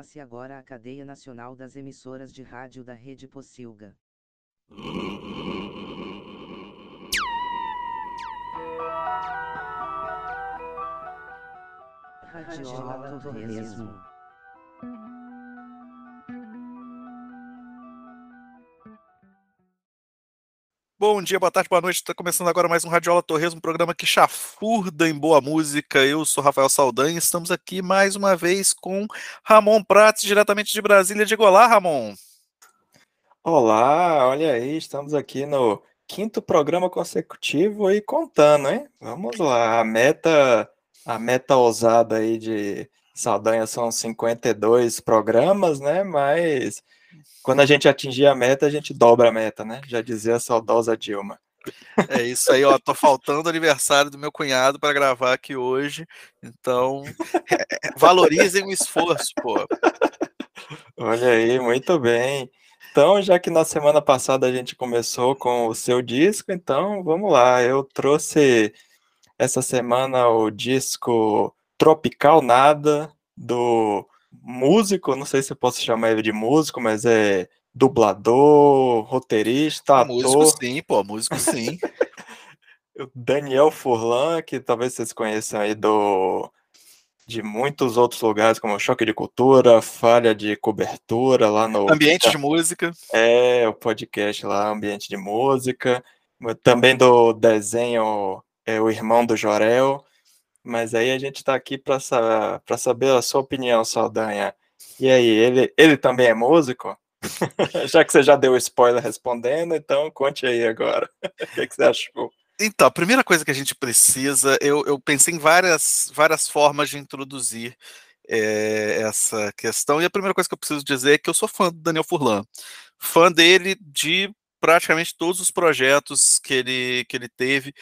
Forma-se agora a cadeia nacional das emissoras de rádio da Rede Pocilga. Radiola Torresmo. Bom dia, boa tarde, boa noite. Está começando agora mais um Radiola Torres, um programa que chafurda em boa música. Eu sou Rafael Saldanha e estamos aqui mais uma vez com Ramon Prates, diretamente de Brasília. Diga olá, Ramon. Olá, olha aí, estamos aqui no quinto programa consecutivo e contando, hein? Vamos lá, a meta, a meta ousada aí de Saldanha são 52 programas, né? Mas quando a gente atingir a meta, a gente dobra a meta, né? Já dizia a saudosa Dilma. É isso aí, ó. Tô faltando o aniversário do meu cunhado para gravar aqui hoje. Então, é, é, valorizem o esforço, pô. Olha aí, muito bem. Então, já que na semana passada a gente começou com o seu disco, então vamos lá. Eu trouxe essa semana o disco Tropical Nada, do músico, não sei se eu posso chamar ele de músico, mas é dublador, roteirista, ator. Músico sim, pô, músico sim. Daniel Furlan, que talvez vocês conheçam aí do de muitos outros lugares, como Choque de Cultura, Falha de Cobertura, lá no... Ambiente de Música. É, o podcast lá, Ambiente de Música. Também do desenho é, O Irmão do Jorel. Mas aí a gente está aqui para saber a sua opinião, Saldanha. E aí, ele, ele também é músico? já que você já deu spoiler respondendo, então conte aí agora. o que, que, você achou? Então, a primeira coisa que a gente precisa, eu, eu pensei em várias, várias formas de introduzir é, essa questão, e a primeira coisa que eu preciso dizer é que eu sou fã do Daniel Furlan. Fã dele de praticamente todos os projetos que ele, que ele teve.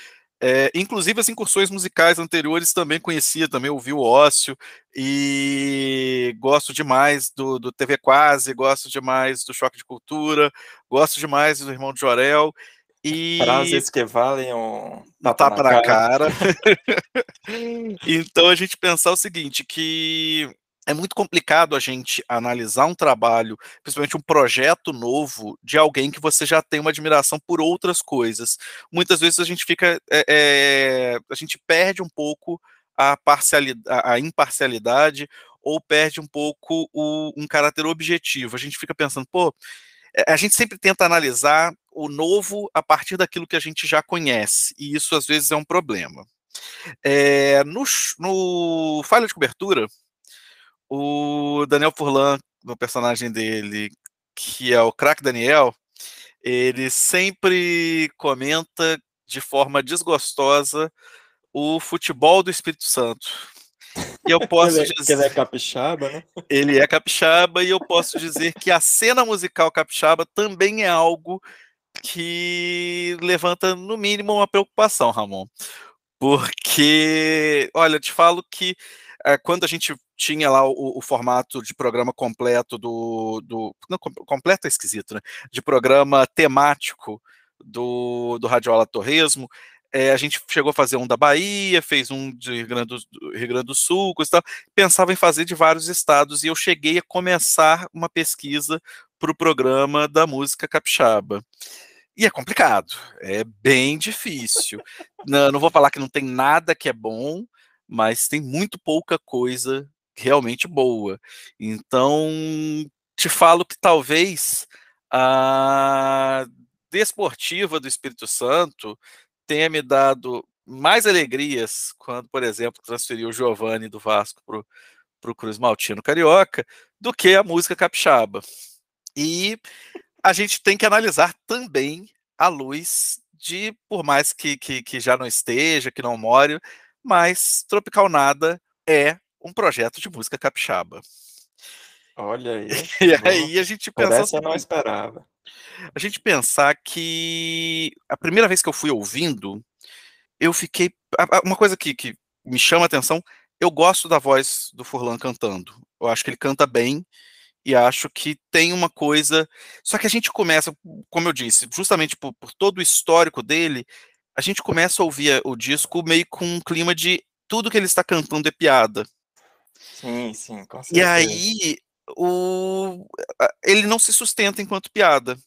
É, inclusive as incursões musicais anteriores também conhecia, também ouvi o Ócio e gosto demais do, do TV Quase, gosto demais do Choque de Cultura, gosto demais do Irmão de Jorel. E... Frases que valem um tapa, tapa na cara. cara. então a gente pensar o seguinte, que é muito complicado a gente analisar um trabalho, principalmente um projeto novo, de alguém que você já tem uma admiração por outras coisas. Muitas vezes a gente fica. É, é, a gente perde um pouco a, parcialidade, a imparcialidade ou perde um pouco o, um caráter objetivo. A gente fica pensando, pô, é, a gente sempre tenta analisar o novo a partir daquilo que a gente já conhece, e isso às vezes é um problema. É, no, no falha de cobertura, o Daniel Furlan, no personagem dele, que é o craque Daniel, ele sempre comenta de forma desgostosa o futebol do Espírito Santo. E eu posso ele, dizer. Ele é capixaba, né? Ele é capixaba, e eu posso dizer que a cena musical capixaba também é algo que levanta, no mínimo, uma preocupação, Ramon. Porque, olha, eu te falo que é, quando a gente tinha lá o, o, formato de programa completo do. do não, completo é esquisito, né? De programa temático do, do Radiola Torresmo. É, a gente chegou a fazer um da Bahia, fez um de Rio Grande do, Rio Grande do Sul, coisa tal. pensava em fazer de vários estados, e eu cheguei a começar uma pesquisa para o programa da música capixaba. E é complicado, é bem difícil. não, não vou falar que não tem nada que é bom, mas tem muito pouca coisa realmente boa. Então, te falo que talvez a desportiva do Espírito Santo tenha me dado mais alegrias quando, por exemplo, transferiu o Giovanni do Vasco para o Cruz Maltino Carioca do que a música capixaba. E a gente tem que analisar também a luz de, por mais que, que, que já não esteja, que não more, mas Tropical Nada é um projeto de música capixaba. Olha aí. e aí a gente pensa. Essa eu não esperava. A gente pensar que a primeira vez que eu fui ouvindo, eu fiquei. Uma coisa que, que me chama a atenção, eu gosto da voz do Furlan cantando. Eu acho que ele canta bem e acho que tem uma coisa. Só que a gente começa, como eu disse, justamente por, por todo o histórico dele, a gente começa a ouvir o disco meio com um clima de tudo que ele está cantando é piada. Sim, sim, com certeza. E aí, o... ele não se sustenta enquanto piada.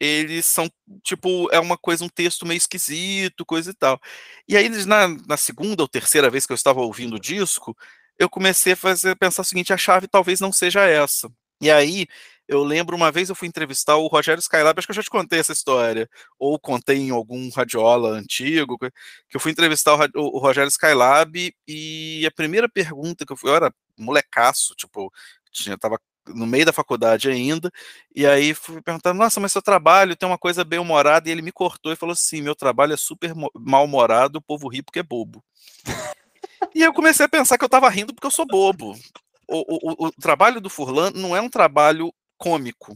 Eles são, tipo, é uma coisa, um texto meio esquisito, coisa e tal. E aí, na, na segunda ou terceira vez que eu estava ouvindo o disco, eu comecei a fazer, pensar o seguinte, a chave talvez não seja essa. E aí, eu lembro uma vez eu fui entrevistar o Rogério Skylab, acho que eu já te contei essa história, ou contei em algum radiola antigo, que eu fui entrevistar o, Rogério Skylab e a primeira pergunta que eu fui, eu era molecaço, tipo, tinha, tava no meio da faculdade ainda, e aí fui perguntando, nossa, mas seu trabalho tem uma coisa bem humorada, e ele me cortou e falou assim, meu trabalho é super mal-humorado, o povo ri porque é bobo. e eu comecei a pensar que eu tava rindo porque eu sou bobo. O, o, o, trabalho do Furlan não é um trabalho cômico.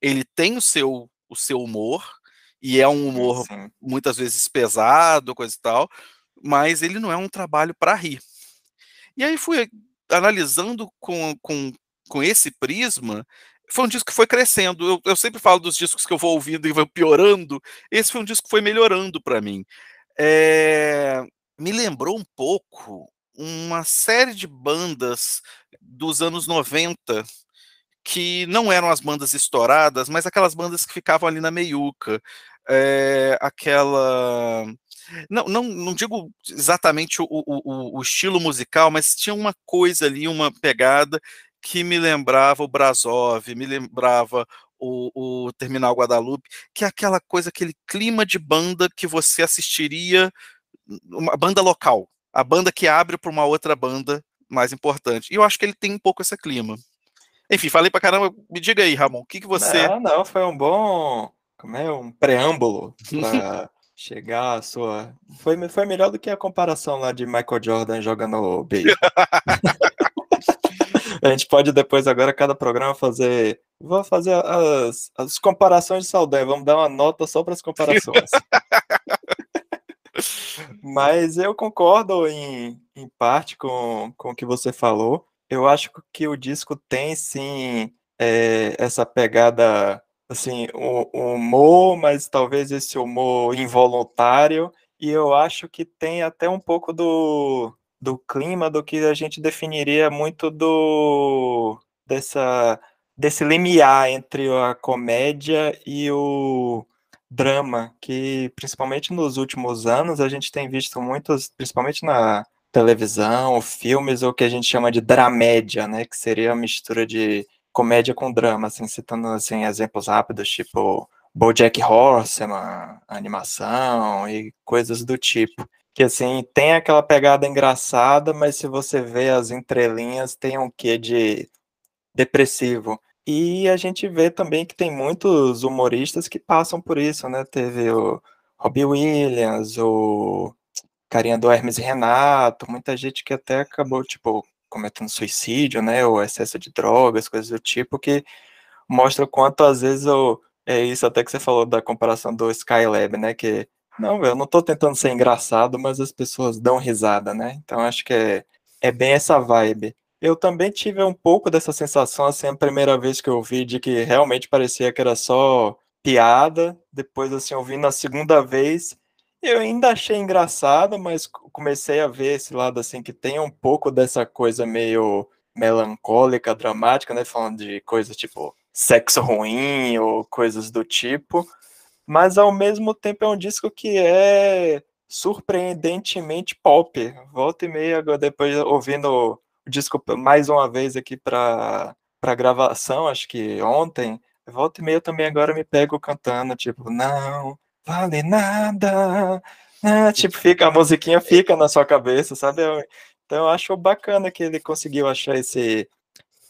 Ele tem o seu, o seu humor, e é um humor Sim. muitas vezes pesado, coisa e tal, mas ele não é um trabalho para rir. E aí fui analisando com, com, com esse prisma, foi um disco que foi crescendo. Eu, eu, sempre falo dos discos que eu vou ouvindo e vou piorando. Esse foi um disco que foi melhorando para mim. É, me lembrou um pouco uma série de bandas dos anos 90 que não eram as bandas estouradas, mas aquelas bandas que ficavam ali na meiuca. É, aquela. Não, não, não digo exatamente o, o, o, estilo musical, mas tinha uma coisa ali, uma pegada que me lembrava o Brasov, me lembrava o, o Terminal Guadalupe, que é aquela coisa, aquele clima de banda que você assistiria, uma banda local, a banda que abre para uma outra banda mais importante. E eu acho que ele tem um pouco esse clima. Enfim, falei pra caramba. Me diga aí, Ramon, o que, que você. Não, não, foi um bom. Como é? Um preâmbulo para chegar à sua. Foi, foi melhor do que a comparação lá de Michael Jordan jogando beisebol. a gente pode depois, agora, cada programa fazer. Vou fazer as, as comparações de Saldanha. Vamos dar uma nota só para as comparações. Mas eu concordo em, em parte com, com o que você falou. Eu acho que o disco tem sim é, essa pegada, assim, o, o, humor, mas talvez esse humor involuntário. E eu acho que tem até um pouco do, do clima do que a gente definiria muito do dessa desse limiar entre a comédia e o drama, que principalmente nos últimos anos a gente tem visto muitos, principalmente na televisão, filmes, ou que a gente chama de dramédia, né, que seria a mistura de comédia com drama, assim, citando assim exemplos rápidos, tipo BoJack Horseman, animação e coisas do tipo. Que assim, tem aquela pegada engraçada, mas se você vê as entrelinhas, tem um quê de depressivo. E a gente vê também que tem muitos humoristas que passam por isso, né? Teve o Robbie Williams, o carinha do Hermes Renato, muita gente que até acabou, tipo, cometendo suicídio, né, ou excesso de drogas, coisas do tipo, que mostra o quanto às vezes eu, é isso até que você falou da comparação do Skylab, né, que não, eu não tô tentando ser engraçado, mas as pessoas dão risada, né, então acho que é, é bem essa vibe. Eu também tive um pouco dessa sensação, assim, a primeira vez que eu vi, de que realmente parecia que era só piada, depois, assim, ouvindo a segunda vez, eu ainda achei engraçado, mas comecei a ver esse lado assim que tem um pouco dessa coisa meio melancólica, dramática, né? Falando de coisas tipo sexo ruim ou coisas do tipo. Mas ao mesmo tempo é um disco que é surpreendentemente pop. Volta e meia, depois ouvindo disco mais uma vez aqui para para gravação, acho que ontem, volta e meia também agora me pego cantando, tipo, não, vale nada. Ah, tipo, fica, a musiquinha fica na sua cabeça, sabe? Então eu acho bacana que ele conseguiu achar esse,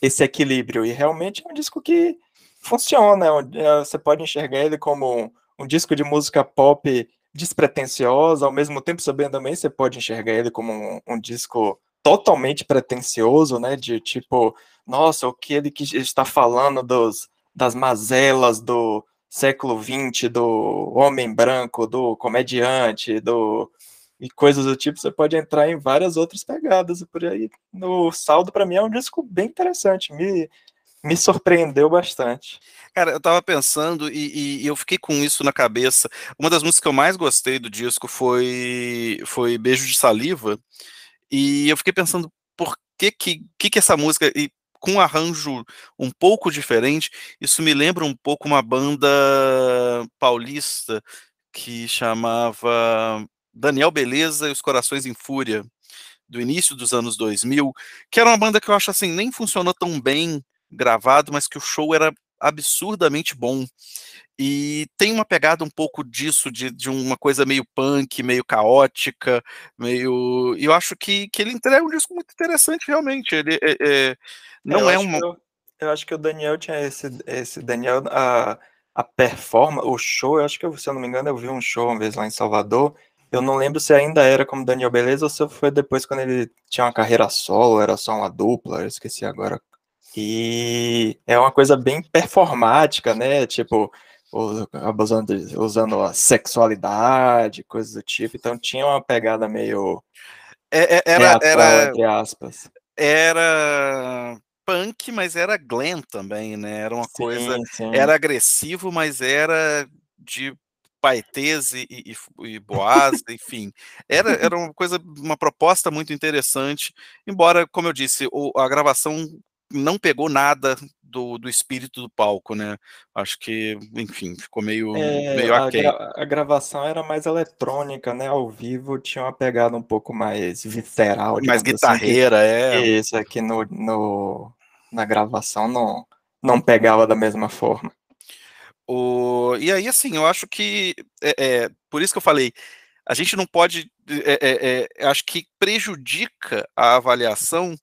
esse equilíbrio. E realmente é um disco que funciona. É, você pode enxergar ele como um, um disco de música pop despretensiosa, ao mesmo tempo sabendo também você pode enxergar ele como um, um disco totalmente pretensioso, né? De tipo, nossa, o que ele que está falando dos, das mazelas do, século XX, do homem branco, do comediante, do e coisas do tipo, você pode entrar em várias outras pegadas e por aí. No saldo, para mim, é um disco bem interessante, me, me surpreendeu bastante. Cara, eu tava pensando e, e, eu fiquei com isso na cabeça. Uma das músicas que eu mais gostei do disco foi, foi Beijo de Saliva, e eu fiquei pensando, por que que, que, que essa música, e com um arranjo um pouco diferente, isso me lembra um pouco uma banda paulista que chamava Daniel Beleza e os Corações em Fúria, do início dos anos 2000, que era uma banda que eu acho assim, nem funcionou tão bem gravado, mas que o show era absurdamente bom. E tem uma pegada um pouco disso, de, de uma coisa meio punk, meio caótica, meio. E eu acho que, que ele entrega um disco muito interessante, realmente. Ele é, é, não é uma. Eu, eu, acho que o Daniel tinha esse. esse Daniel, a, a performance, o show, eu acho que, se eu não me engano, eu vi um show uma vez lá em Salvador. Eu não lembro se ainda era como Daniel Beleza ou se foi depois quando ele tinha uma carreira solo, era só uma dupla, eu esqueci agora. E é uma coisa bem performática, né? Tipo, usando, usando a sexualidade, coisas do tipo. Então tinha uma pegada meio. É, é, era, teatral, era, entre aspas. Era punk, mas era glam também, né? Era uma sim, coisa. Sim. Era agressivo, mas era de paetês e, e, e boas, enfim. Era, era uma coisa, uma proposta muito interessante. Embora, como eu disse, o, a gravação não pegou nada do, do espírito do palco, né? Acho que, enfim, ficou meio, é, meio a, gra a, gravação era mais eletrônica, né? Ao vivo tinha uma pegada um pouco mais visceral. Mais guitarreira, assim, que, é. Isso aqui no, no, na gravação não, não pegava da mesma forma. O, e aí, assim, eu acho que, é, é por isso que eu falei, a gente não pode, é, é, é acho que prejudica a avaliação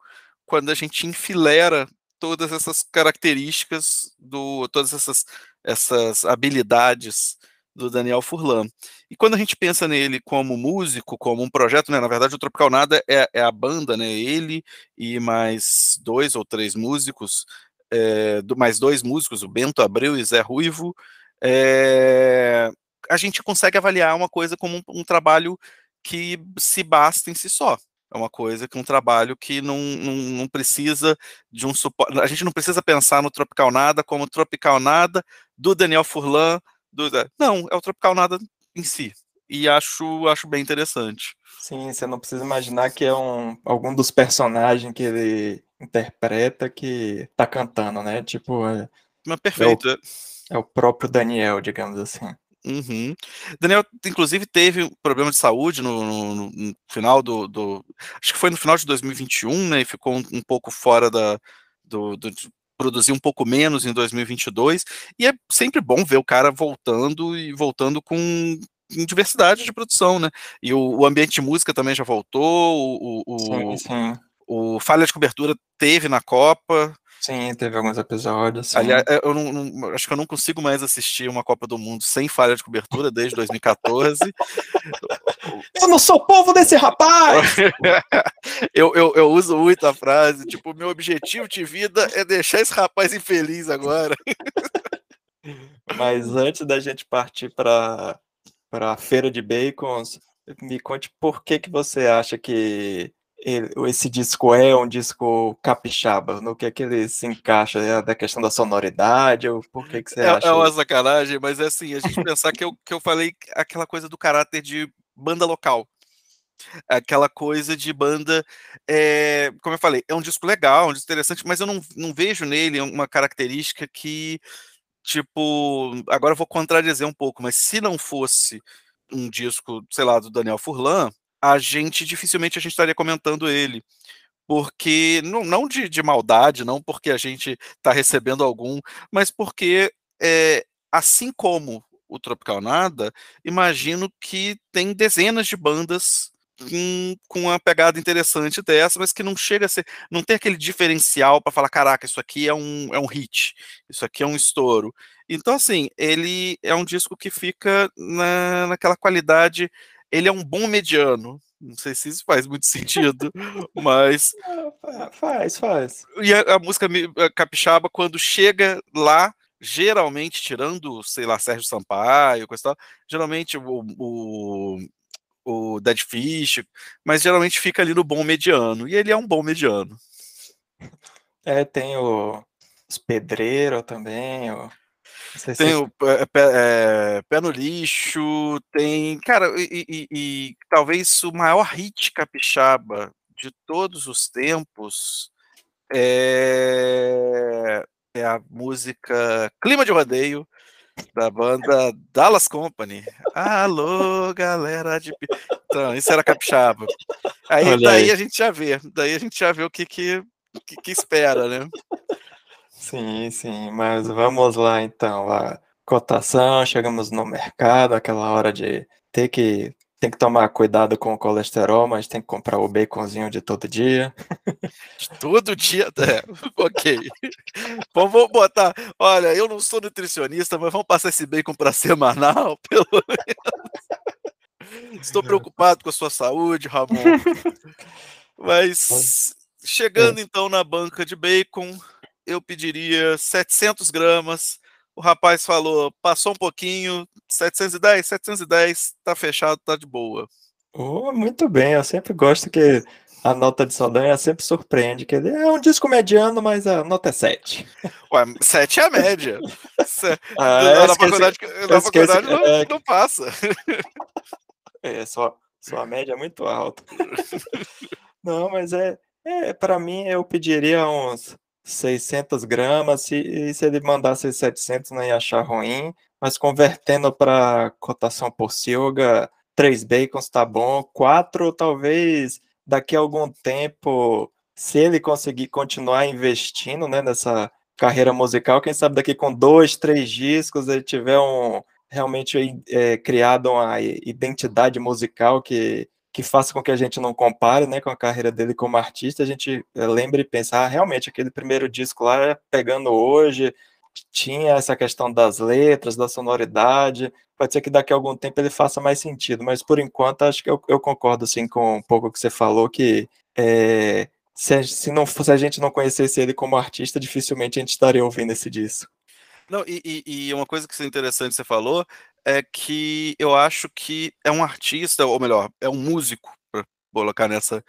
quando a gente enfilera todas essas características do todas essas essas habilidades do Daniel Furlan. E quando a gente pensa nele como músico, como um projeto, né, na verdade o Tropical Nada é, é a banda, né, ele e mais dois ou três músicos, é, do, mais dois músicos, o Bento Abreu e Zé Ruivo, é, a gente consegue avaliar uma coisa como um, um trabalho que se basta em si só. É uma coisa que um trabalho que não, não, não precisa de um suporte. A gente não precisa pensar no Tropical Nada como Tropical Nada do Daniel Furlan. Do, não, é o Tropical Nada em si. E acho, acho bem interessante. Sim, você não precisa imaginar que é um, algum dos personagens que ele interpreta que tá cantando, né? Tipo. É, Mas perfeito. É o, é o próprio Daniel, digamos assim. Uhum. Daniel, inclusive, teve problema de saúde no, no, no final do, do, Acho que foi no final de 2021, né? E ficou um, um pouco fora da. Do, do, produzir um pouco menos em 2022. E é sempre bom ver o cara voltando e voltando com diversidade de produção, né? E o, o ambiente de música também já voltou, o, o, sim, sim. o Falha de Cobertura teve na Copa, Sim, teve alguns episódios. Sim. Aliás, é, eu não, não, acho que eu não consigo mais assistir uma Copa do Mundo sem falha de cobertura desde 2014. eu não sou povo desse rapaz! eu, eu, eu uso muito a frase, tipo, meu objetivo de vida é deixar esse rapaz infeliz agora. Mas antes da gente partir para a feira de bacons, me conte por que, que você acha que esse disco é um disco capixaba? No que é que ele se encaixa? É da questão da sonoridade? Ou por que, que você é, acha? É uma sacanagem, mas é assim, a gente pensar que eu, que eu falei aquela coisa do caráter de banda local. Aquela coisa de banda, é, como eu falei, é um disco legal, um disco interessante, mas eu não, não vejo nele uma característica que, tipo, agora eu vou contradizer um pouco, mas se não fosse um disco, sei lá, do Daniel Furlan, a gente dificilmente a gente estaria comentando ele. Porque, não, não de, de maldade, não porque a gente está recebendo algum, mas porque, é, assim como o Tropical Nada, imagino que tem dezenas de bandas com, com uma pegada interessante dessa, mas que não chega a ser, não tem aquele diferencial para falar, caraca, isso aqui é um, é um hit, isso aqui é um estouro. Então, assim, ele é um disco que fica na, naquela qualidade ele é um bom mediano. Não sei se isso faz muito sentido, mas. Faz, faz. E a, a música capixaba, quando chega lá, geralmente, tirando, sei lá, Sérgio Sampaio, coisa tal, geralmente o, o, o Dead Fish, mas geralmente fica ali no bom mediano. E ele é um bom mediano. É, tem o, os pedreiros também, o tem o pé, é, pé, no lixo, tem. Cara, e, e, e, talvez o maior hit capixaba de todos os tempos é, é a música Clima de Rodeio, da banda Dallas Company. Alô, galera de. Então, isso era capixaba. Aí Olha daí aí. a gente já vê. Daí a gente já vê o que, que, que, que espera, né? Sim, sim, mas vamos lá então. A cotação, chegamos no mercado, aquela hora de ter que tem que tomar cuidado com o colesterol, mas tem que comprar o baconzinho de todo dia. Todo dia. É, ok. Vamos, botar. Olha, eu não sou nutricionista, mas vamos passar esse bacon para semanal, pelo menos. Estou preocupado com a sua saúde, Ramon. Mas chegando então na banca de bacon, eu pediria 700 gramas. O rapaz falou, passou um pouquinho, 710, 710, tá fechado, tá de boa. Oh, muito bem, eu sempre gosto que a nota de Saldanha sempre surpreende, que ele é um disco mediano, mas a nota é 7. Ué, 7 é a média. Ah, na esqueci- faculdade, na esqueci- faculdade não, é, não passa. É, sua, sua média é muito alta. Não, mas é, é para mim eu pediria uns 600 gramas, e se ele mandasse 700 não ia achar ruim, mas convertendo para cotação por Silga, três bacons tá bom, quatro talvez daqui a algum tempo, se ele conseguir continuar investindo, né, nessa carreira musical, quem sabe daqui com dois, três discos ele tiver um realmente é, criado uma identidade musical que, que faça com que a gente não compare né, com a carreira dele como artista, a gente é, lembre e pense, ah, realmente, aquele primeiro disco lá, pegando hoje, tinha essa questão das letras, da sonoridade, pode ser que daqui a algum tempo ele faça mais sentido, mas por enquanto acho que eu, eu concordo assim, com um pouco que você falou, que é, se, a, se, não, se a gente não conhecesse ele como artista, dificilmente a gente estaria ouvindo esse disco. Não, e, e, uma coisa que é interessante que você falou é que eu acho que é um artista, ou melhor, é um músico, para colocar nessa,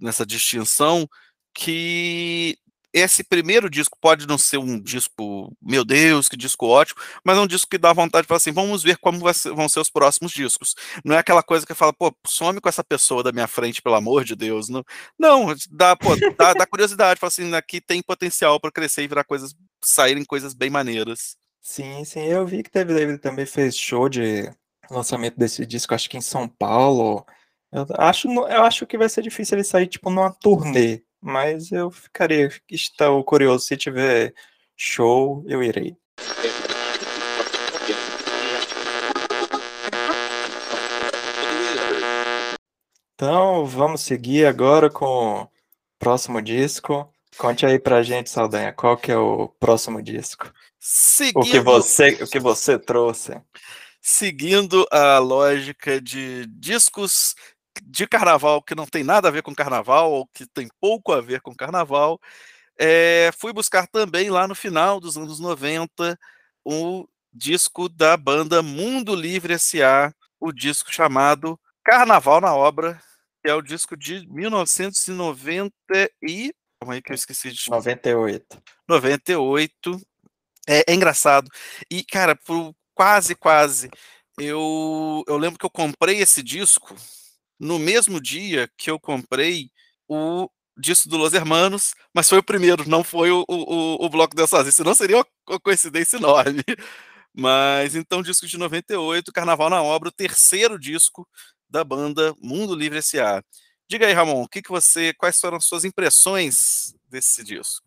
nessa distinção, que esse primeiro disco pode não ser um disco, meu Deus, que disco ótimo, mas é um disco que dá vontade de falar assim, vamos ver como ser, vão ser os próximos discos. Não é aquela coisa que fala, pô, some com essa pessoa da minha frente, pelo amor de Deus. Não, não dá, pô, dá, dá curiosidade, fala assim, aqui tem potencial para crescer e virar coisas, saírem coisas bem maneiras. Sim, sim, eu vi que teve, ele também fez show de lançamento desse disco, acho que em São Paulo. Eu acho, eu acho que vai ser difícil ele sair, tipo, numa turnê, mas eu ficaria estou curioso, se tiver show, eu irei. Então, vamos seguir agora com o próximo disco. Conte aí pra gente, Saldanha, qual que é o próximo disco? Seguindo, o que você, o que você trouxe. Seguindo a lógica de discos de carnaval que não tem nada a ver com carnaval, ou que tem pouco a ver com carnaval, é, fui buscar também lá no final dos anos 90 o disco da banda Mundo Livre S.A., o disco chamado Carnaval na Obra, que é o disco de 1990 e... Calma aí que eu esqueci de... 98. 98. É, é engraçado. E, cara, por quase, quase, eu, eu lembro que eu comprei esse disco no mesmo dia que eu comprei o disco do Los Hermanos, mas foi o primeiro, não foi o, o, o Bloco da Sozinha, senão seria uma coincidência enorme. Mas então, disco de 98, Carnaval na Obra, o terceiro disco da banda Mundo Livre S.A. Diga aí, Ramon, o que, que você, quais foram as suas impressões desse disco?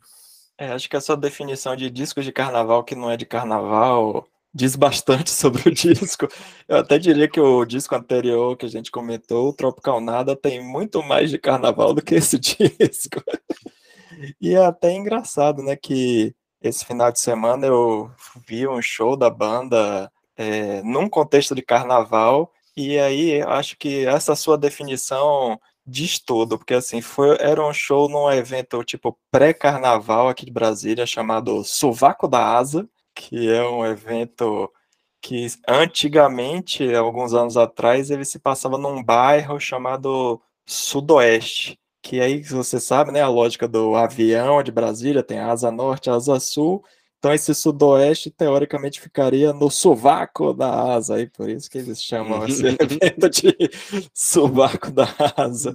É, acho que a sua definição de disco de carnaval que não é de carnaval diz bastante sobre o disco. Eu até diria que o disco anterior que a gente comentou, o Tropical Nada, tem muito mais de carnaval do que esse disco. E é até engraçado, né, que esse final de semana eu vi um show da banda é, num contexto de carnaval, e aí acho que essa sua definição diz tudo, porque assim, foi, era um show num evento tipo pré-carnaval aqui de Brasília, chamado Sovaco da Asa, que é um evento que antigamente, alguns anos atrás, ele se passava num bairro chamado Sudoeste, que aí você sabe, né, a lógica do avião de Brasília, tem asa norte, asa sul, então esse sudoeste teoricamente ficaria no sovaco da asa, aí por isso que eles chamam esse evento de sovaco da asa.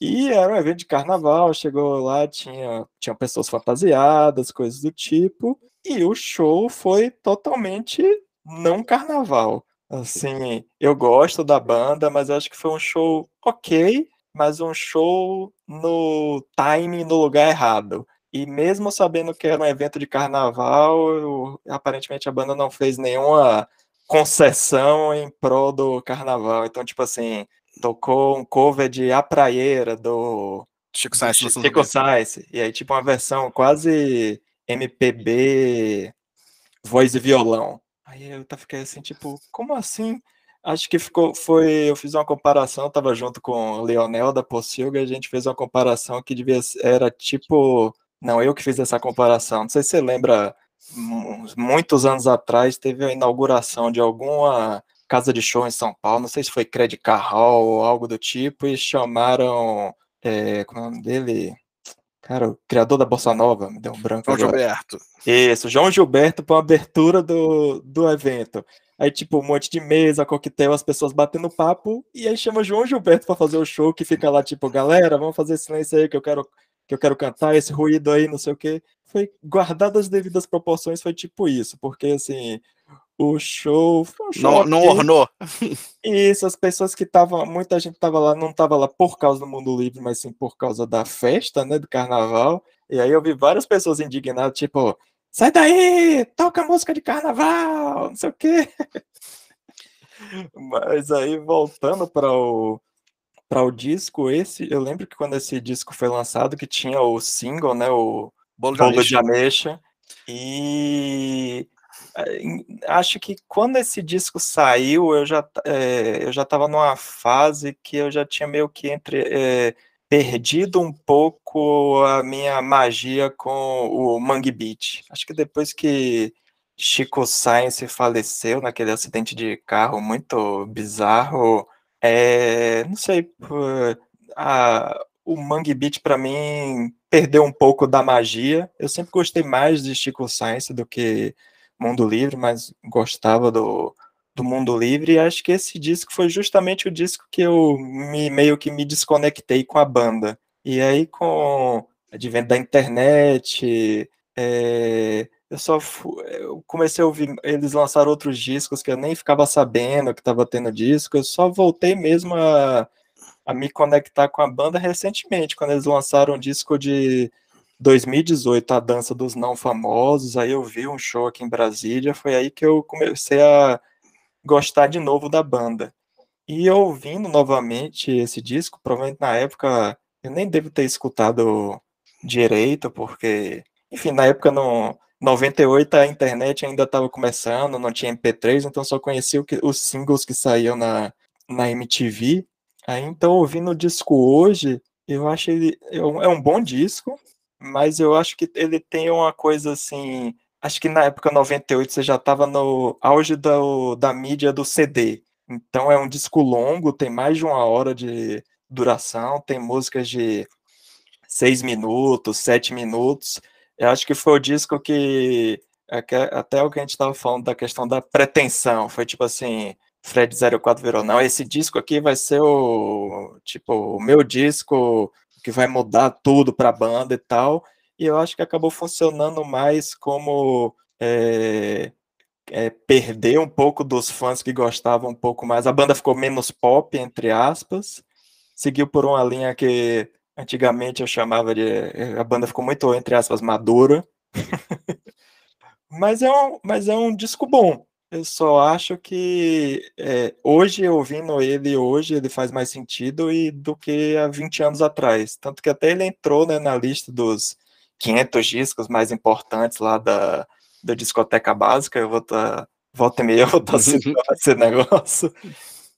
E era um evento de carnaval, chegou lá, tinha, tinha pessoas fantasiadas, coisas do tipo, e o show foi totalmente não carnaval. Assim, eu gosto da banda, mas acho que foi um show ok, mas um show no time no lugar errado. E mesmo sabendo que era um evento de carnaval, eu, aparentemente a banda não fez nenhuma concessão em prol do carnaval. Então, tipo assim, tocou um cover de A Praieira do Chico Sainz. Chico Sainz. E aí, tipo, uma versão quase MPB, voz e violão. Aí eu fiquei assim, tipo, como assim? Acho que ficou, foi, eu fiz uma comparação, eu tava junto com o Leonel da Pocilga, a gente fez uma comparação que devia era tipo, não, eu que fiz essa comparação. Não sei se você lembra, muitos anos atrás teve a inauguração de alguma casa de show em São Paulo, não sei se foi Credit Hall ou algo do tipo, e chamaram, é, como é o nome dele? Cara, o criador da Bossa Nova, me deu um branco João agora. Gilberto. Isso, João Gilberto para a abertura do, do evento. Aí, tipo, um monte de mesa, coquetel, as pessoas batendo papo, e aí chama João Gilberto para fazer o show, que fica lá, tipo, galera, vamos fazer silêncio aí que eu quero que eu quero cantar, esse ruído aí, não sei o quê. Foi guardado as devidas proporções, foi tipo isso, porque assim, o show. Um show não, não ornou. Isso, as pessoas que estavam. Muita gente estava lá, não estava lá por causa do mundo livre, mas sim por causa da festa, né? Do carnaval. E aí eu vi várias pessoas indignadas, tipo, sai daí! Toca música de carnaval! Não sei o quê. Mas aí, voltando para o. Para o disco, esse, eu lembro que quando esse disco foi lançado, que tinha o single, né? O Bolo de Bolo de Ameixa. E acho que quando esse disco saiu, eu já, é, eu já estava numa fase que eu já tinha meio que entre, é, perdido um pouco a minha magia com o Mangue Beat. Acho que depois que Chico Sainz faleceu naquele acidente de carro muito bizarro, é, não sei, a, o Mangue Beat para mim perdeu um pouco da magia. Eu sempre gostei mais de Chico Sainz do que Mundo Livre, mas gostava do, do Mundo Livre, e acho que esse disco foi justamente o disco que eu me, meio que me desconectei com a banda. E aí, com advento da internet, é, eu só fu- eu comecei a ouvir, eles lançaram outros discos que eu nem ficava sabendo que estava tendo disco, eu só voltei mesmo a, a me conectar com a banda recentemente, quando eles lançaram um disco de 2018, a Dança dos Não Famosos, aí eu vi um show aqui em Brasília, foi aí que eu comecei a gostar de novo da banda. E ouvindo novamente esse disco, provavelmente na época eu nem devo ter escutado direito, porque, enfim, na época no 98 a internet ainda estava começando, não tinha MP3, então só conhecia que, os singles que saíam na, na MTV. Aí então ouvindo o disco hoje, eu acho ele é um, é um bom disco, mas eu acho que ele tem uma coisa assim. Acho que na época 98 você já estava no auge do, da mídia do CD. Então é um disco longo, tem mais de uma hora de duração, tem músicas de seis minutos, sete minutos. Eu acho que foi o disco que. Até o que a gente estava falando da questão da pretensão. Foi tipo assim. Fred 04 virou, não, esse disco aqui vai ser o tipo o meu disco que vai mudar tudo para a banda e tal. E eu acho que acabou funcionando mais como é, é, perder um pouco dos fãs que gostavam um pouco mais. A banda ficou menos pop, entre aspas. Seguiu por uma linha que antigamente eu chamava de. A banda ficou muito, entre aspas, madura. mas, é um, mas é um disco bom. Eu só acho que é, hoje, ouvindo ele hoje, ele faz mais sentido e, do que há 20 anos atrás. Tanto que até ele entrou né, na lista dos 500 discos mais importantes lá da, da discoteca básica. Eu vou estar, tá, volta e meia, eu vou estar tá citando esse negócio.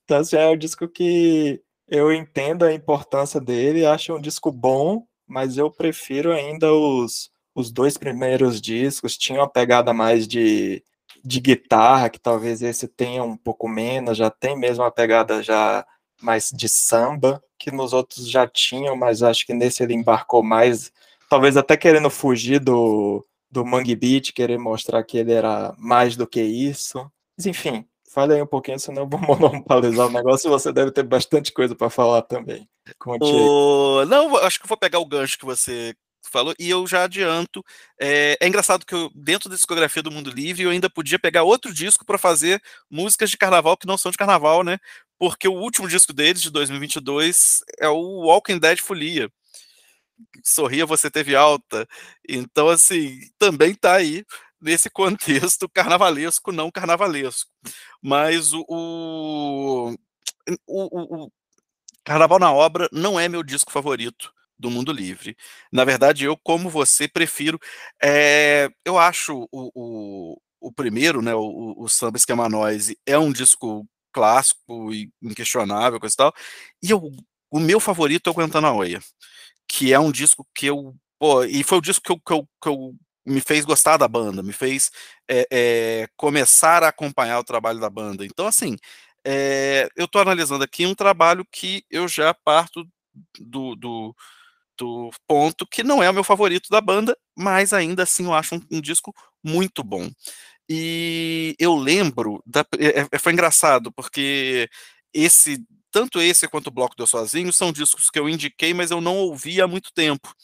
Então, assim, é um disco que eu entendo a importância dele, acho um disco bom, mas eu prefiro ainda os, os dois primeiros discos. Tinha uma pegada mais de de guitarra, que talvez esse tenha um pouco menos, já tem mesmo uma pegada já mais de samba, que nos outros já tinham, mas acho que nesse ele embarcou mais, talvez até querendo fugir do, do Mangue Beat, querer mostrar que ele era mais do que isso. Mas enfim, Fale aí um pouquinho, senão eu vou monopolizar o negócio você deve ter bastante coisa para falar também. O... Não, acho que vou pegar o gancho que você falou, e eu já adianto. É, é engraçado que eu, dentro da discografia do Mundo Livre, eu ainda podia pegar outro disco para fazer músicas de carnaval que não são de carnaval, né? Porque o último disco deles, de 2022, é o Walking Dead Folia. Sorria, você teve alta. Então, assim, também tá aí nesse contexto carnavalesco, não carnavalesco. Mas o, o, o, o Carnaval na Obra não é meu disco favorito do Mundo Livre. Na verdade, eu, como você, prefiro. É, eu acho o, o, primeiro, né, o, o Samba Esquema Noise, é um disco clássico e inquestionável, coisa e tal. E eu, o meu favorito é o Guantana Oia, que é um disco que eu. Pô, e foi o disco que eu, que eu, que eu me fez gostar da banda, me fez é, é, começar a acompanhar o trabalho da banda. Então, assim, é, eu estou analisando aqui um trabalho que eu já parto do, do, do, ponto que não é o meu favorito da banda, mas ainda assim eu acho um, um disco muito bom. E eu lembro, da, foi engraçado, porque esse tanto esse quanto o Bloco Deu Sozinho são discos que eu indiquei, mas eu não ouvi há muito tempo.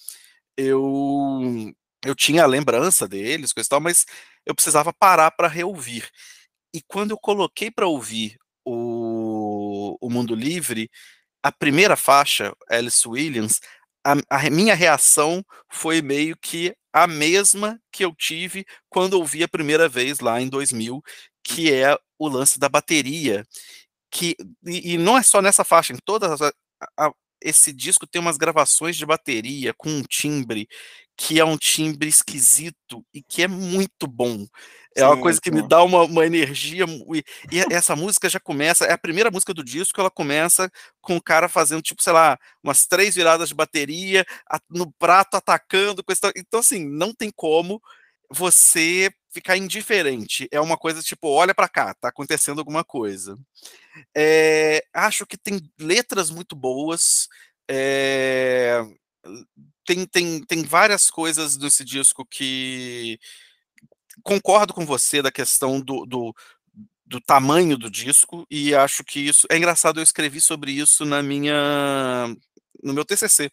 Eu, eu tinha a lembrança deles, coisa e tal, mas eu precisava parar para reouvir. E quando eu coloquei para ouvir o, o Mundo Livre, a primeira faixa, Alice Williams, a, a, minha reação foi meio que a mesma que eu tive quando ouvi a primeira vez lá em 2000, que é o lance da bateria. Que, e, e não é só nessa faixa, em todas as, a, esse disco tem umas gravações de bateria com um timbre que é um timbre esquisito e que é muito bom. É uma coisa que me dá uma, uma energia. E, essa música já começa, é a primeira música do disco, ela começa com o cara fazendo, tipo, sei lá, umas três viradas de bateria, no prato atacando. Então, assim, não tem como você ficar indiferente. É uma coisa tipo, olha para cá, tá acontecendo alguma coisa. É, acho que tem letras muito boas. É, tem, tem, tem várias coisas nesse disco que concordo com você da questão do, do, do, tamanho do disco e acho que isso é engraçado. Eu escrevi sobre isso na minha no meu TCC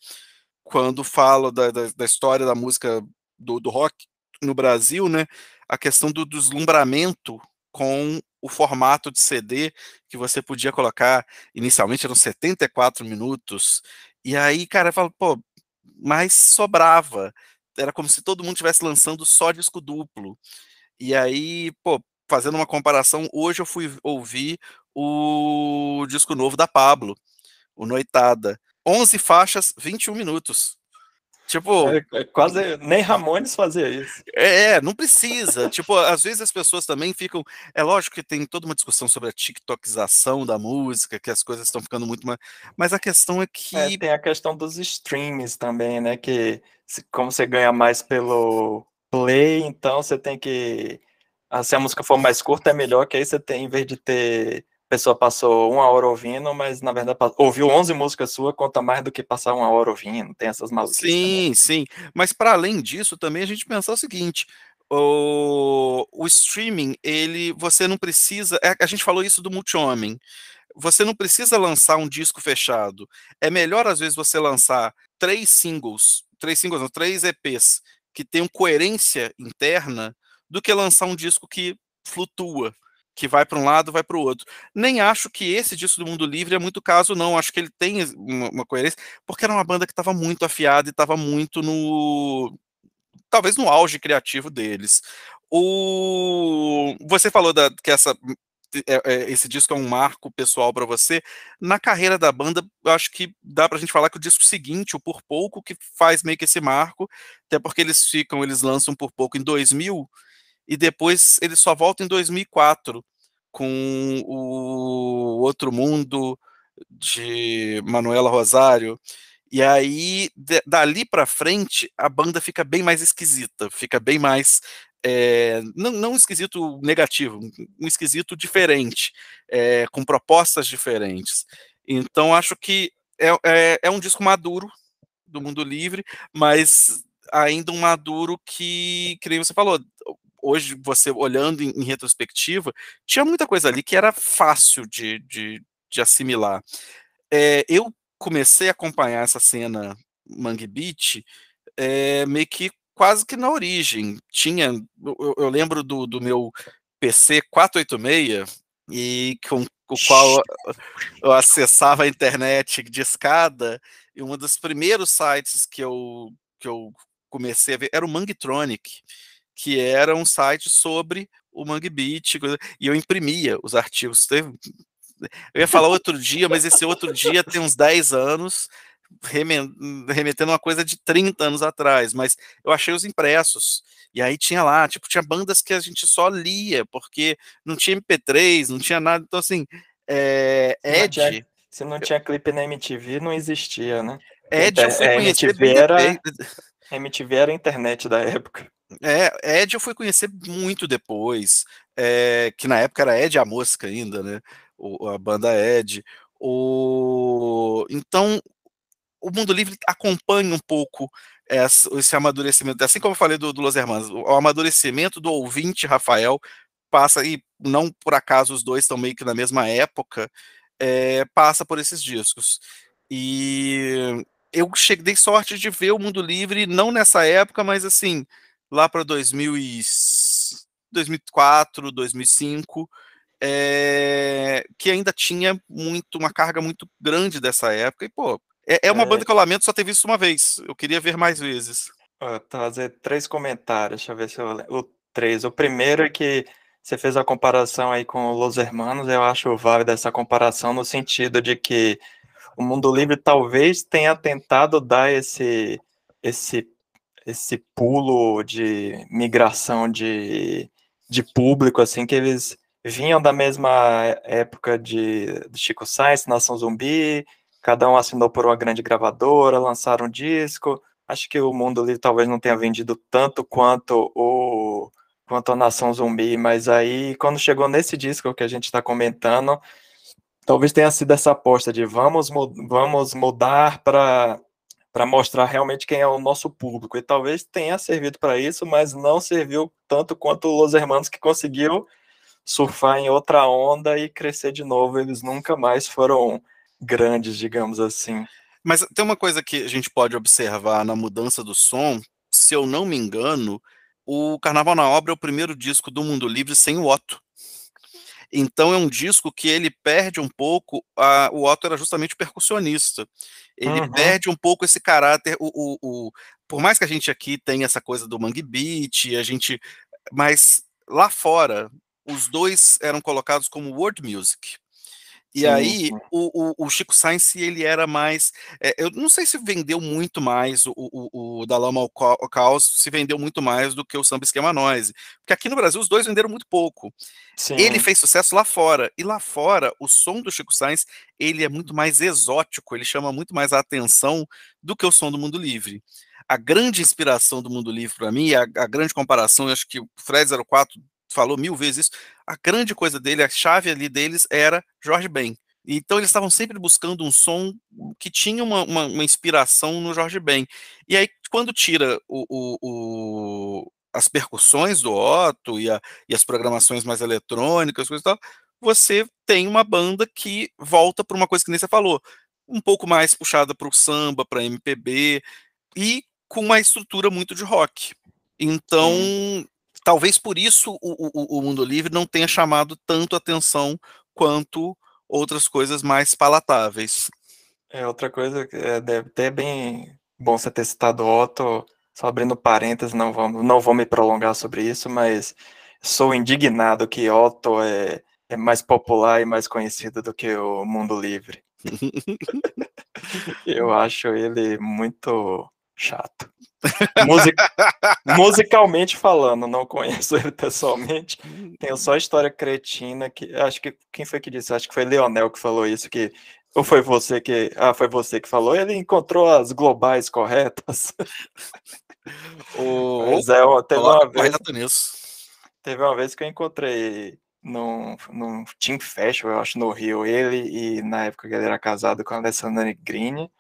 quando falo da, da, da história da música do, do, rock no Brasil, né? A questão do deslumbramento com o formato de CD que você podia colocar inicialmente eram 74 minutos e aí, cara, eu falo, pô, mas sobrava era como se todo mundo estivesse lançando só disco duplo. E aí, pô, fazendo uma comparação, hoje eu fui ouvir o disco novo da Pablo, o Noitada. 11 faixas, 21 minutos. Tipo. É, é quase. Nem Ramones fazia isso. É, não precisa. tipo, às vezes as pessoas também ficam. É lógico que tem toda uma discussão sobre a TikTokização da música, que as coisas estão ficando muito mais. Mas a questão é que. É, tem a questão dos streams também, né? Que como você ganha mais pelo play, então você tem que. Ah, se a música for mais curta, é melhor, que aí você tem, em vez de ter pessoa passou uma hora ouvindo, mas na verdade ouviu 11 músicas suas, conta mais do que passar uma hora ouvindo. Tem essas maluquices. Sim, também. sim. Mas para além disso, também a gente pensar o seguinte: o, o streaming, ele, você não precisa. É, a gente falou isso do multi-homem. Você não precisa lançar um disco fechado. É melhor, às vezes, você lançar três singles, três singles, não, três EPs que tenham coerência interna, do que lançar um disco que flutua que vai para um lado, vai para o outro. Nem acho que esse disco do Mundo Livre é muito caso, não. Acho que ele tem uma, uma coerência, porque era uma banda que estava muito afiada e estava muito no. talvez no auge criativo deles. O... Você falou da, que essa, é, é, esse disco é um marco pessoal para você. Na carreira da banda, acho que dá para a gente falar que o disco seguinte, o Por Pouco, que faz meio que esse marco, até porque eles ficam, eles lançam Por Pouco em 2000 e depois ele só volta em 2004 com o Outro Mundo de Manuela Rosário. E aí, dali para frente, a banda fica bem mais esquisita, fica bem mais. É, não, não um esquisito negativo, um esquisito diferente, é, com propostas diferentes. Então, acho que é, é, é um disco maduro do mundo livre, mas ainda um maduro que, que você falou, hoje, você olhando em, em, retrospectiva, tinha muita coisa ali que era fácil de, de, de assimilar. É, eu comecei a acompanhar essa cena Mangue Beach é, meio que quase que na origem. Tinha, eu, eu lembro do, do meu PC 486 e com o qual eu acessava a internet de escada, e um dos primeiros sites que eu, que eu comecei a ver era o Mangtronic, que era um site sobre o Mangue Beat, e eu imprimia os artigos. Eu ia falar outro dia, mas esse outro dia tem uns 10 anos, remetendo uma coisa de 30 anos atrás, mas eu achei os impressos. E aí tinha lá, tipo, tinha bandas que a gente só lia, porque não tinha MP3, não tinha nada. Então, assim, é, Ed. Não tinha, se não tinha clipe na MTV, não existia, né? Ed eu fui conhecer MTV era, MTV era a internet da época. É, Ed eu fui conhecer muito depois, é, que na época era Ed a Mosca ainda, né? O, a banda Ed. O... Então, o Mundo Livre acompanha um pouco esse, esse amadurecimento, assim como eu falei do, do Los Hermanos, o, amadurecimento do ouvinte Rafael passa, e não por acaso os dois estão meio que na mesma época, é, passa por esses discos. E eu cheguei, dei sorte de ver o Mundo Livre, não nessa época, mas assim, lá para 2004, 2005, é, que ainda tinha muito uma carga muito grande dessa época. E, pô, é, é uma é... banda que eu lamento só ter visto uma vez. Eu queria ver mais vezes. Vou trazer três comentários, deixa eu ver se eu lembro. O três. O primeiro é que você fez a comparação aí com Los Hermanos, eu acho válida essa comparação no sentido de que o Mundo Livre talvez tenha tentado dar esse, esse, esse pulo de migração de, de público, assim, que eles vinham da mesma época de, de Chico Sainz, Nação Zumbi, cada um assinou por uma grande gravadora, lançaram um disco. Acho que o Mundo Livre talvez não tenha vendido tanto quanto o quanto a Nação Zumbi, mas aí quando chegou nesse disco que a gente está comentando, talvez tenha sido essa aposta de vamos, vamos mudar para para mostrar realmente quem é o nosso público. E talvez tenha servido para isso, mas não serviu tanto quanto Los Hermanos que conseguiu surfar em outra onda e crescer de novo. Eles nunca mais foram grandes, digamos assim. Mas tem uma coisa que a gente pode observar na mudança do som, se eu não me engano, o Carnaval na Obra é o primeiro disco do Mundo Livre sem o Otto. Então é um disco que ele perde um pouco. A, o Otto era justamente percussionista. Ele uhum. perde um pouco esse caráter. O, o, o, por mais que a gente aqui tenha essa coisa do Mangue Beat, a gente, mas lá fora os dois eram colocados como world music. E sim, aí. O, o, o, Chico Sainz, ele era mais. É, eu não sei se vendeu muito mais o, o, o Da Lama ao Caos, se vendeu muito mais do que o Samba Esquema Noise. Porque aqui no Brasil os dois venderam muito pouco. Sim. Ele fez sucesso lá fora. E lá fora, o som do Chico Sainz, ele é muito mais exótico, ele chama muito mais a atenção do que o som do Mundo Livre. A grande inspiração do Mundo Livre para mim, a, a grande comparação, eu acho que o Fred 04 falou mil vezes isso, a grande coisa dele, a chave ali deles era Jorge Ben. Então eles estavam sempre buscando um som que tinha uma, uma, uma inspiração no Jorge Ben. E aí, quando tira o, o, o, as percussões do Otto e, a, e, as programações mais eletrônicas, coisa e tal, você tem uma banda que volta para uma coisa que nem você falou, um pouco mais puxada para o samba, para MPB, e com uma estrutura muito de rock. Então, talvez por isso o, o, o, mundo livre não tenha chamado tanto atenção quanto outras coisas mais palatáveis. É outra coisa que é deve até bem bom você ter citado Otto, só abrindo parênteses, não vou, não vou me prolongar sobre isso, mas sou indignado que Otto é, é mais popular e mais conhecido do que o Mundo Livre. Eu acho ele muito chato. Music... Musicalmente falando, não conheço ele pessoalmente. Tenho só história cretina que acho que quem foi que disse? Acho que foi Leonel que falou isso que ou foi você que ah foi você que falou? Ele encontrou as globais corretas. O... Mas é, teve uma vez. Teve uma vez que eu encontrei num, num Team Festival, eu acho, no Rio, ele e na época que ele era casado com a Alessandra Negrini.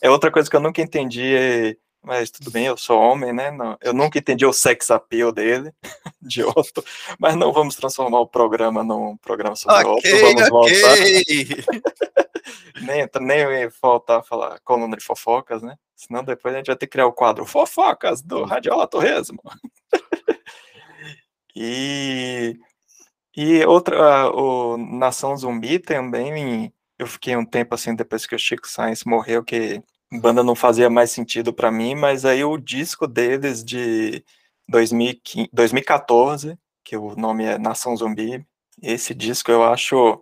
É outra coisa que eu nunca entendi é mas tudo bem, eu sou homem, né? Não, eu nunca entendi o sex appeal dele, de outro, mas não vamos transformar o programa num programa sobre okay, outro, vamos okay. voltar. nem, nem voltar a falar coluna de fofocas, né? Senão depois a gente vai ter que criar o quadro Fofocas do Radiola Torresmo. e, e outra, o Nação Zumbi também, eu fiquei um tempo assim, depois que o Chico Sainz morreu, que banda não fazia mais sentido para mim, mas aí o disco deles de 2015, 2014, que o nome é Nação Zumbi, esse disco eu acho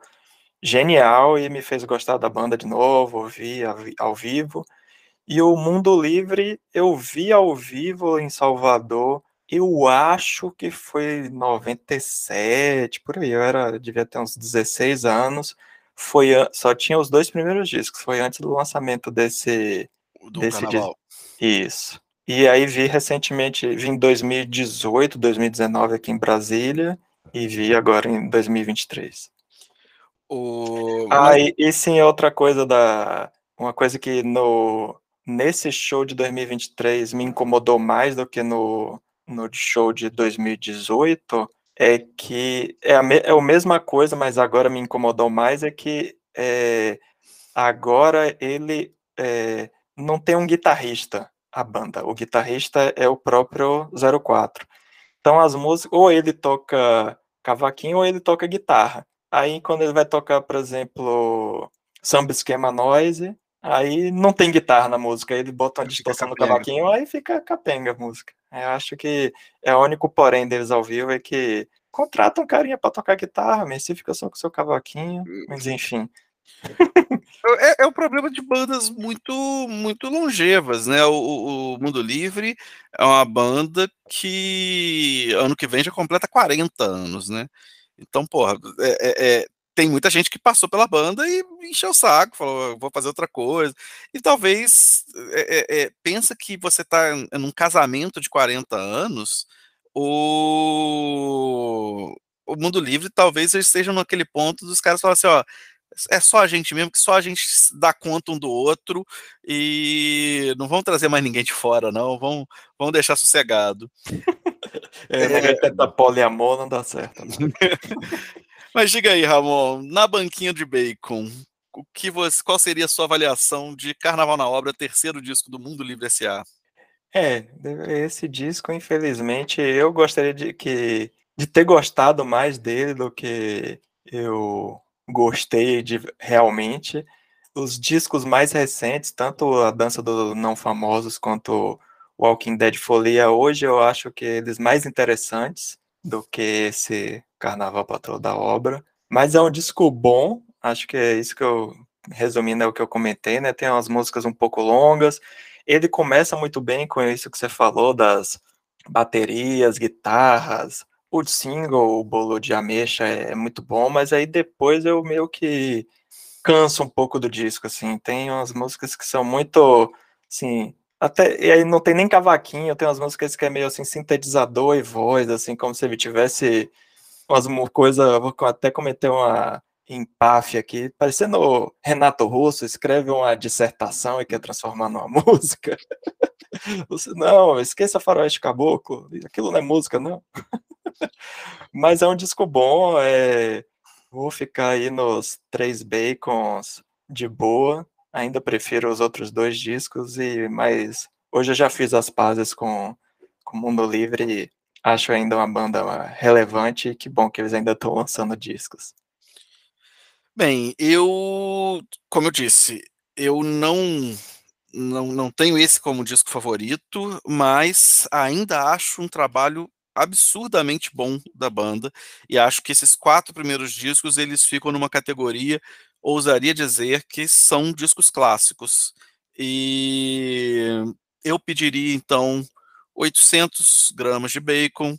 genial e me fez gostar da banda de novo, ouvi ao vivo. E o Mundo Livre eu vi ao vivo em Salvador, eu acho que foi 97, por aí, eu era, devia ter uns 16 anos foi só tinha os dois primeiros discos, foi antes do lançamento desse do desse disco. Isso. E aí vi recentemente, vi em 2018, 2019 aqui em Brasília e vi agora em 2023. O... Ah, e, e sim, outra coisa da uma coisa que no nesse show de 2023 me incomodou mais do que no no show de 2018 é que é a, é a mesma coisa, mas agora me incomodou mais, é que é, agora ele é, não tem um guitarrista, a banda. O guitarrista é o próprio 04. Então as músicas, ou ele toca cavaquinho ou ele toca guitarra. Aí quando ele vai tocar, por exemplo, samba esquema noise, aí não tem guitarra na música, ele bota uma distorção no cavaquinho, aí fica capenga a música. Eu acho que é o único porém deles ao vivo é que contratam um carinha para tocar guitarra, mas você fica só com seu cavaquinho, mas enfim. É, é o problema de bandas muito muito longevas, né? O, o, Mundo Livre é uma banda que ano que vem já completa 40 anos, né? Então, porra, é, é, é, tem muita gente que passou pela banda e encheu o saco, falou, vou fazer outra coisa. E talvez é, é, pensa que você está num casamento de 40 anos, o, o Mundo Livre talvez eles estejam naquele ponto dos caras falarem assim, ó, é só a gente mesmo, que só a gente dá conta um do outro e não vão trazer mais ninguém de fora, não, vão, vão deixar sossegado. é, é... tentar poliamor não dá certo. Né? Mas diga aí, Ramon, na banquinha de bacon, o que você, qual seria a sua avaliação de Carnaval na Obra, terceiro disco do Mundo Livre S.A.? É, esse disco, infelizmente, eu gostaria de que de ter gostado mais dele do que eu gostei de realmente. Os discos mais recentes, tanto a Dança dos Não Famosos quanto Walking Dead Folia, hoje eu acho que eles mais interessantes do que esse Carnaval Patrão da Obra. Mas é um disco bom, acho que é isso que eu, resumindo, é o que eu comentei, né? Tem umas músicas um pouco longas, ele começa muito bem com isso que você falou das baterias, guitarras, o single, o bolo de ameixa é muito bom, mas aí depois eu meio que canso um pouco do disco, assim, tem umas músicas que são muito, assim, até, e aí não tem nem cavaquinho, tem umas músicas que é meio assim, sintetizador e voz, assim, como se ele tivesse umas coisas, vou até cometer uma empáfia aqui, parecendo Renato Russo, escreve uma dissertação e quer transformar numa música. Você, não, esqueça Faroeste Caboclo, aquilo não é música, não. Mas é um disco bom, é... vou ficar aí nos três bacons de boa, ainda prefiro os outros dois discos, e mas hoje eu já fiz as pazes com, o Mundo Livre e acho ainda uma banda relevante, e que bom que eles ainda estão lançando discos. Bem, eu, como eu disse, eu não, não, não tenho esse como disco favorito, mas ainda acho um trabalho absurdamente bom da banda e acho que esses quatro primeiros discos eles ficam numa categoria, ousaria dizer que são discos clássicos. E eu pediria então 800 gramas de bacon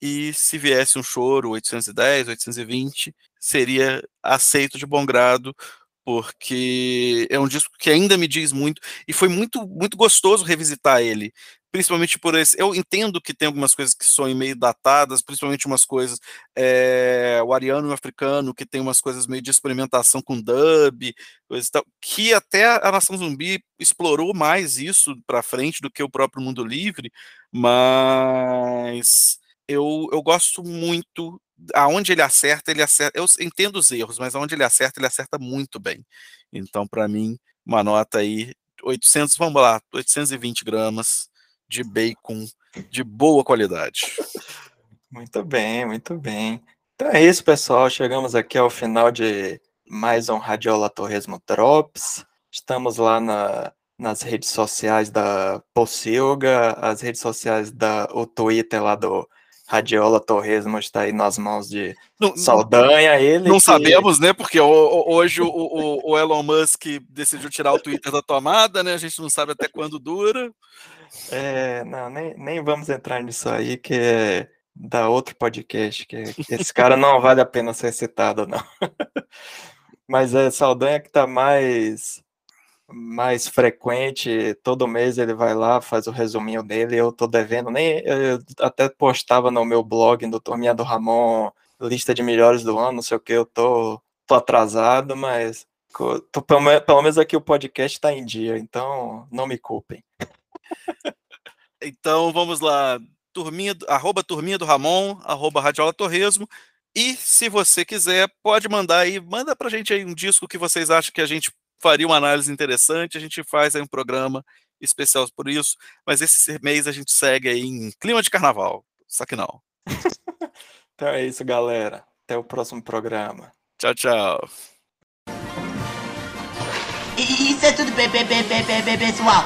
e se viesse um choro 810, 820, seria aceito de bom grado, porque é um disco que ainda me diz muito, e foi muito, muito gostoso revisitar ele, principalmente por esse. Eu entendo que tem algumas coisas que são meio datadas, principalmente umas coisas. É, o ariano africano, que tem umas coisas meio de experimentação com dub, coisas tal, que até a Nação Zumbi explorou mais isso para frente do que o próprio Mundo Livre, mas eu, eu gosto muito. Aonde ele acerta, ele acerta. Eu entendo os erros, mas aonde ele acerta, ele acerta muito bem. Então, para mim, uma nota aí 800, vamos lá, 820 gramas de bacon de boa qualidade. Muito bem, muito bem. Então é isso, pessoal. Chegamos aqui ao final de mais um Radiola Torresmo Drops. Estamos lá na, nas redes sociais da Pocilga, as redes sociais da o Twitter lá do Radiola Torresmo está aí nas mãos de não, Saldanha. Ele não que... sabemos, né? Porque hoje o, o, o, Elon Musk decidiu tirar o Twitter da tomada, né? A gente não sabe até quando dura. É, não, nem, nem vamos entrar nisso aí, que é da outro podcast, que, que esse cara não vale a pena ser citado, não. Mas é Saldanha que está mais mais frequente, todo mês ele vai lá, faz o resuminho dele, eu tô devendo, nem eu até postava no meu blog do Turminha do Ramon, lista de melhores do ano, não sei o que, eu tô, tô atrasado, mas tô, pelo, pelo menos aqui o podcast tá em dia, então não me culpem. então vamos lá, turminha, arroba turminha do Ramon, arroba Radiola Torresmo, e se você quiser, pode mandar aí, manda pra gente aí um disco que vocês acham que a gente faria uma análise interessante, a gente faz aí um programa especial por isso, mas esse mês a gente segue aí em clima de carnaval, só que não. então é isso, galera. Até o próximo programa. Tchau, tchau. Isso é tudo, pessoal.